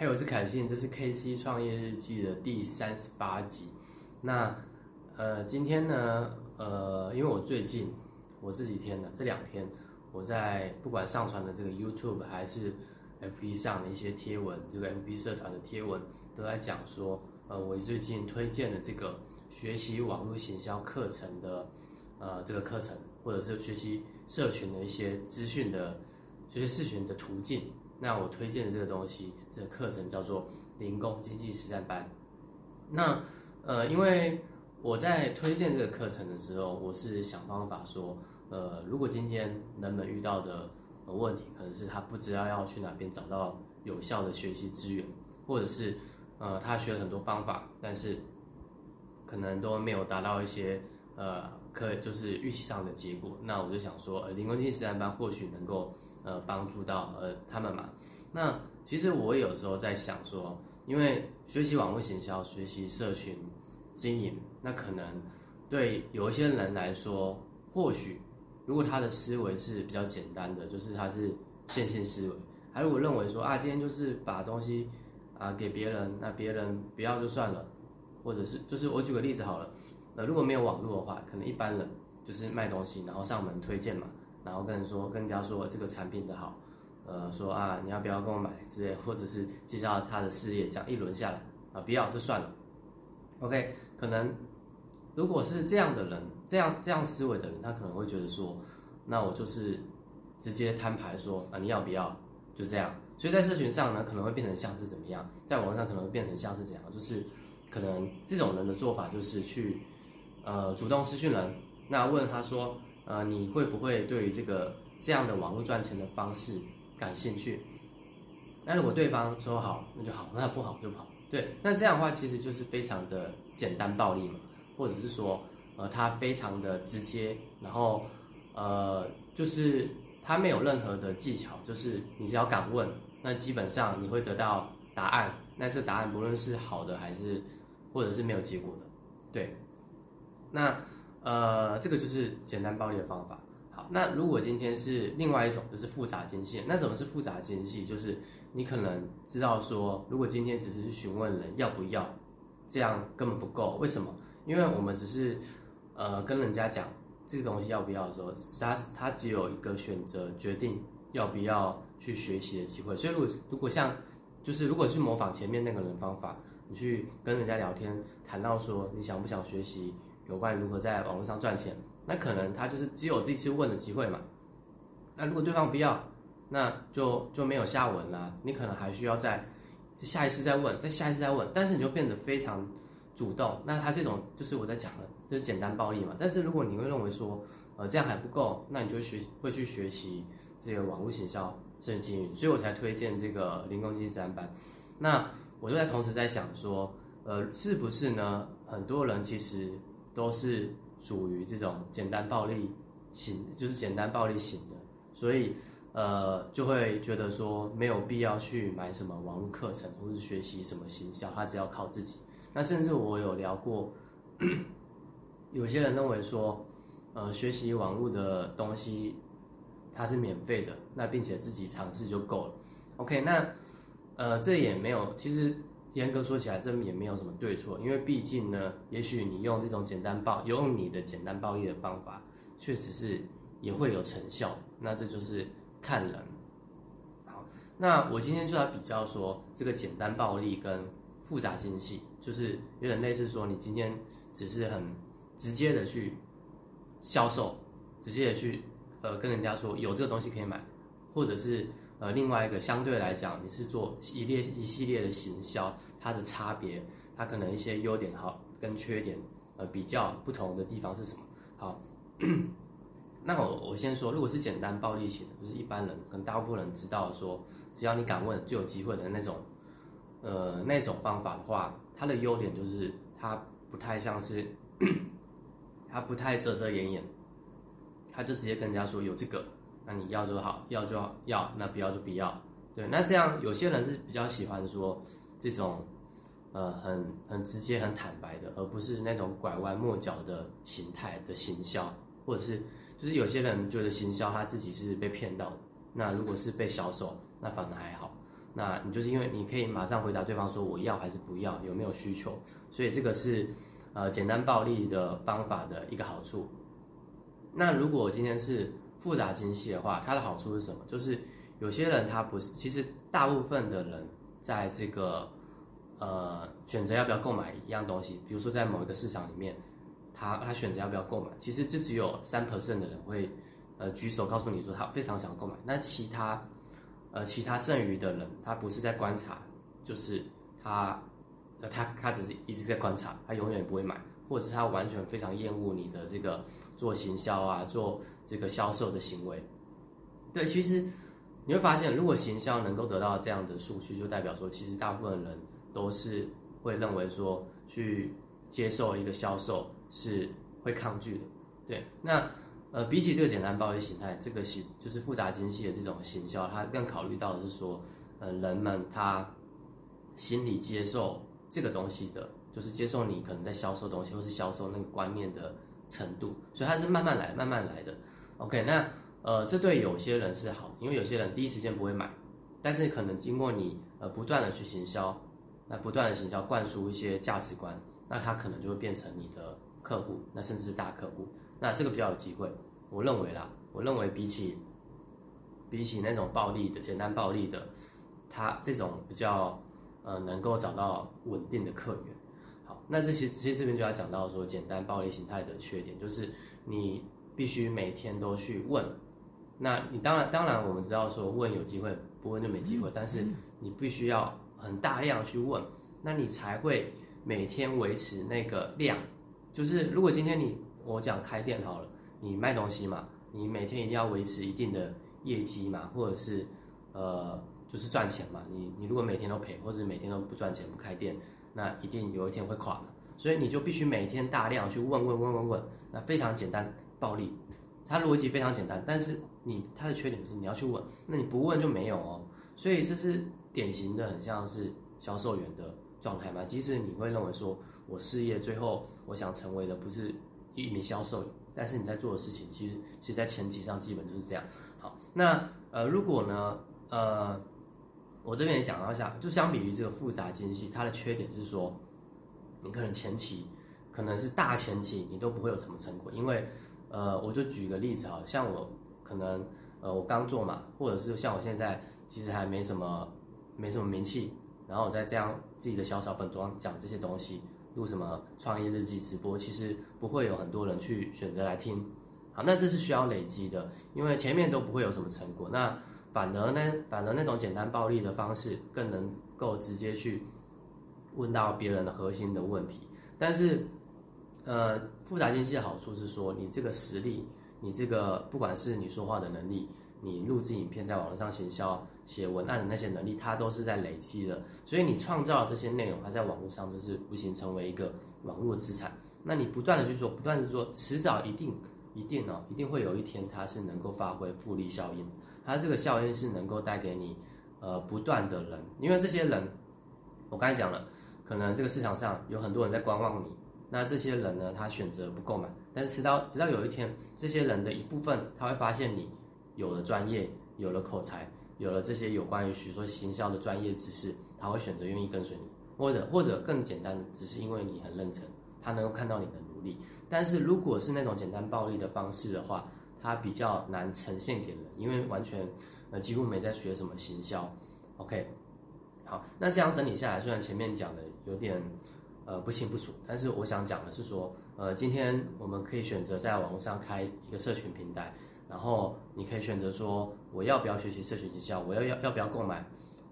嘿，我是凯信，这是 KC 创业日记的第三十八集。那呃，今天呢，呃，因为我最近我这几天呢，这两天我在不管上传的这个 YouTube 还是 FB 上的一些贴文，这个 FB 社团的贴文都在讲说，呃，我最近推荐的这个学习网络行销课程的呃这个课程，或者是学习社群的一些资讯的学习社群的途径。那我推荐的这个东西，这个课程叫做零工经济实战班。那呃，因为我在推荐这个课程的时候，我是想方法说，呃，如果今天人们遇到的问题，可能是他不知道要去哪边找到有效的学习资源，或者是呃，他学了很多方法，但是可能都没有达到一些呃，可就是预期上的结果。那我就想说，呃，零工经济实战班或许能够。呃，帮助到呃他们嘛。那其实我有时候在想说，因为学习网络行销、学习社群经营，那可能对有一些人来说，或许如果他的思维是比较简单的，就是他是线性思维，还如果认为说啊，今天就是把东西啊给别人，那别人不要就算了，或者是就是我举个例子好了，那如果没有网络的话，可能一般人就是卖东西，然后上门推荐嘛。然后跟人说，跟人家说这个产品的好，呃，说啊，你要不要跟我买之类，或者是介绍他的事业，这样一轮下来啊，不要就算了。OK，可能如果是这样的人，这样这样思维的人，他可能会觉得说，那我就是直接摊牌说啊，你要不要？就这样。所以在社群上呢，可能会变成像是怎么样？在网上可能会变成像是怎样？就是可能这种人的做法就是去呃主动私讯人，那问他说。呃，你会不会对于这个这样的网络赚钱的方式感兴趣？那如果对方说好，那就好；那不好就不好。对，那这样的话其实就是非常的简单暴力嘛，或者是说，呃，他非常的直接，然后呃，就是他没有任何的技巧，就是你只要敢问，那基本上你会得到答案。那这答案不论是好的还是或者是没有结果的，对，那。呃，这个就是简单暴力的方法。好，那如果今天是另外一种，就是复杂精细。那什么是复杂精细？就是你可能知道说，如果今天只是去询问人要不要，这样根本不够。为什么？因为我们只是呃跟人家讲这个东西要不要的时候，他他只有一个选择，决定要不要去学习的机会。所以如果如果像就是如果去模仿前面那个人方法，你去跟人家聊天，谈到说你想不想学习？有关于如何在网络上赚钱，那可能他就是只有这次问的机会嘛。那如果对方不要，那就就没有下文了。你可能还需要再下一次再问，再下一次再问，但是你就变得非常主动。那他这种就是我在讲的，就是简单暴力嘛。但是如果你会认为说，呃，这样还不够，那你就学会去学习这个网络行销、甚至经营，所以我才推荐这个零工经济三班。那我就在同时在想说，呃，是不是呢？很多人其实。都是属于这种简单暴力型，就是简单暴力型的，所以呃就会觉得说没有必要去买什么网络课程或是学习什么行销，他只要靠自己。那甚至我有聊过，有些人认为说，呃学习网络的东西它是免费的，那并且自己尝试就够了。OK，那呃这也没有其实。严格说起来，这也没有什么对错，因为毕竟呢，也许你用这种简单暴，用你的简单暴力的方法，确实是也会有成效。那这就是看人。好，那我今天就要比较说，这个简单暴力跟复杂精细，就是有点类似说，你今天只是很直接的去销售，直接的去呃跟人家说有这个东西可以买，或者是。呃，另外一个相对来讲，你是做一列一系列的行销，它的差别，它可能一些优点好跟缺点，呃，比较不同的地方是什么？好，那我我先说，如果是简单暴力型的，就是一般人跟大部分人知道说，只要你敢问就有机会的那种，呃，那种方法的话，它的优点就是它不太像是，它不太遮遮掩掩，他就直接跟人家说有这个。那你要就好，要就好要，那不要就不要。对，那这样有些人是比较喜欢说这种，呃，很很直接、很坦白的，而不是那种拐弯抹角的形态的行销，或者是就是有些人觉得行销他自己是被骗到。那如果是被销售，那反而还好。那你就是因为你可以马上回答对方说我要还是不要，有没有需求，所以这个是呃简单暴力的方法的一个好处。那如果今天是复杂精细的话，它的好处是什么？就是有些人他不是，其实大部分的人在这个呃选择要不要购买一样东西，比如说在某一个市场里面，他他选择要不要购买，其实就只有三 percent 的人会呃举手告诉你说他非常想购买，那其他呃其他剩余的人，他不是在观察，就是他呃他他只是一直在观察，他永远不会买，或者是他完全非常厌恶你的这个做行销啊，做这个销售的行为。对，其实你会发现，如果行销能够得到这样的数据，就代表说，其实大部分人都是会认为说，去接受一个销售是会抗拒的。对，那呃，比起这个简单暴力形态，这个行就是复杂精细的这种行销，它更考虑到的是说，呃，人们他心理接受这个东西的，就是接受你可能在销售东西或是销售那个观念的程度，所以它是慢慢来，慢慢来的。OK，那。呃，这对有些人是好，因为有些人第一时间不会买，但是可能经过你呃不断的去行销，那不断的行销灌输一些价值观，那他可能就会变成你的客户，那甚至是大客户，那这个比较有机会。我认为啦，我认为比起比起那种暴力的简单暴力的，他这种比较呃能够找到稳定的客源。好，那这些其实这边就要讲到说简单暴力形态的缺点，就是你必须每天都去问。那你当然当然，我们知道说问有机会，不问就没机会。但是你必须要很大量去问，那你才会每天维持那个量。就是如果今天你我讲开店好了，你卖东西嘛，你每天一定要维持一定的业绩嘛，或者是呃就是赚钱嘛。你你如果每天都赔，或者每天都不赚钱不开店，那一定有一天会垮的。所以你就必须每天大量去问问问问问，那非常简单暴力。它逻辑非常简单，但是你它的缺点是你要去问，那你不问就没有哦，所以这是典型的很像是销售员的状态嘛。即使你会认为说我事业最后我想成为的不是一名销售，但是你在做的事情其实其实在前期上基本就是这样。好，那呃如果呢呃我这边也讲到一下，就相比于这个复杂精细，它的缺点是说你可能前期可能是大前期你都不会有什么成果，因为。呃，我就举个例子啊，像我可能呃我刚做嘛，或者是像我现在其实还没什么没什么名气，然后我在这样自己的小小粉妆讲这些东西，录什么创业日记直播，其实不会有很多人去选择来听。好，那这是需要累积的，因为前面都不会有什么成果。那反而呢，反而那种简单暴力的方式更能够直接去问到别人的核心的问题，但是。呃，复杂精细的好处是说，你这个实力，你这个不管是你说话的能力，你录制影片在网络上行销、写文案的那些能力，它都是在累积的。所以你创造这些内容，它在网络上就是无形成为一个网络资产。那你不断的去做，不断的做，迟早一定一定哦，一定会有一天它是能够发挥复利效应。它这个效应是能够带给你呃不断的人，因为这些人，我刚才讲了，可能这个市场上有很多人在观望你。那这些人呢，他选择不购买，但是直到直到有一天，这些人的一部分他会发现你有了专业，有了口才，有了这些有关于许说行销的专业知识，他会选择愿意跟随你，或者或者更简单，只是因为你很认真，他能够看到你的努力。但是如果是那种简单暴力的方式的话，他比较难呈现给人，因为完全呃几乎没在学什么行销。OK，好，那这样整理下来，虽然前面讲的有点。呃，不清不楚，但是我想讲的是说，呃，今天我们可以选择在网络上开一个社群平台，然后你可以选择说，我要不要学习社群营销，我要要要不要购买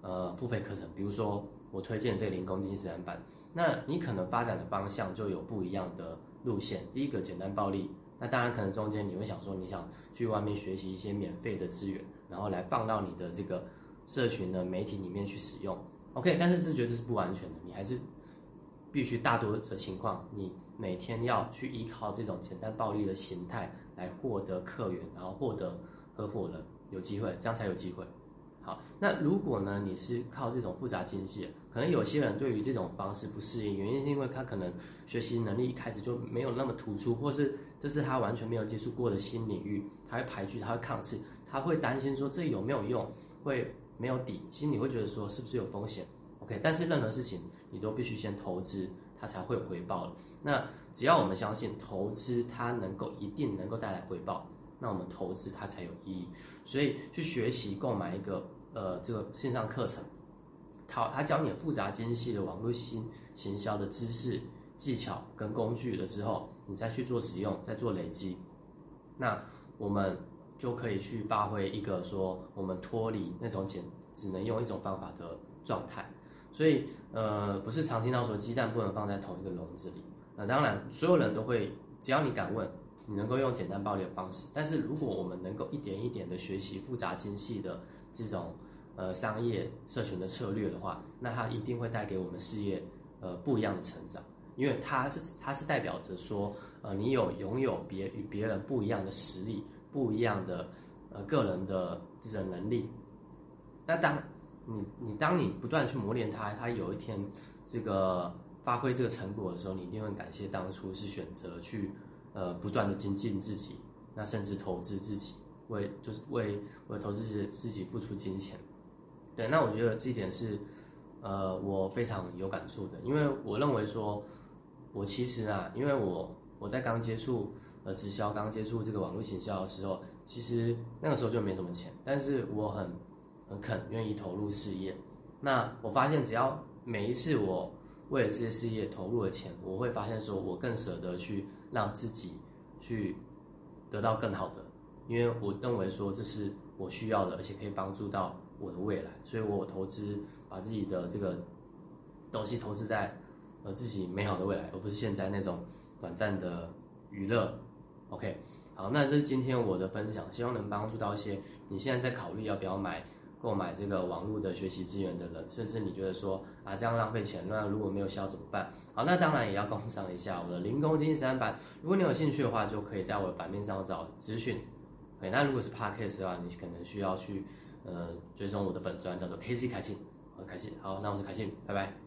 呃付费课程，比如说我推荐这个零工经济实战版，那你可能发展的方向就有不一样的路线。第一个简单暴力，那当然可能中间你会想说，你想去外面学习一些免费的资源，然后来放到你的这个社群的媒体里面去使用，OK，但是这绝对是不安全的，你还是。必须大多的情况，你每天要去依靠这种简单暴力的形态来获得客源，然后获得合伙人，有机会，这样才有机会。好，那如果呢，你是靠这种复杂精细，可能有些人对于这种方式不适应，原因是因为他可能学习能力一开始就没有那么突出，或是这是他完全没有接触过的新领域，他会排拒，他会抗拒，他会担心说这有没有用，会没有底，心里会觉得说是不是有风险？OK，但是任何事情你都必须先投资，它才会有回报。那只要我们相信投资它能够一定能够带来回报，那我们投资它才有意义。所以去学习购买一个呃这个线上课程，它它教你复杂精细的网络新行销的知识技巧跟工具了之后，你再去做使用，再做累积，那我们。就可以去发挥一个说我们脱离那种简只能用一种方法的状态，所以呃不是常听到说鸡蛋不能放在同一个笼子里，那当然所有人都会，只要你敢问，你能够用简单暴力的方式，但是如果我们能够一点一点的学习复杂精细的这种呃商业社群的策略的话，那它一定会带给我们事业呃不一样的成长，因为它是它是代表着说呃你有拥有别与别人不一样的实力。不一样的呃个人的这种能力，那当你你当你不断去磨练它，它有一天这个发挥这个成果的时候，你一定会感谢当初是选择去呃不断的精进自己，那甚至投资自己，为就是为为投资自自己付出金钱。对，那我觉得这一点是呃我非常有感触的，因为我认为说，我其实啊，因为我我在刚接触。呃，直销刚接触这个网络行销的时候，其实那个时候就没什么钱，但是我很很肯愿意投入事业。那我发现，只要每一次我为了这些事业投入了钱，我会发现说，我更舍得去让自己去得到更好的，因为我认为说这是我需要的，而且可以帮助到我的未来，所以我投资把自己的这个东西投资在呃自己美好的未来，而不是现在那种短暂的娱乐。OK，好，那这是今天我的分享，希望能帮助到一些你现在在考虑要不要买购买这个网络的学习资源的人，甚至你觉得说啊这样浪费钱，那如果没有效怎么办？好，那当然也要工商一下我的零工金三版，如果你有兴趣的话，就可以在我的版面上找资讯。OK，那如果是 Podcast 的话，你可能需要去呃追踪我的粉钻，叫做 KC 凯信，好凯信，好，那我是凯信，拜拜。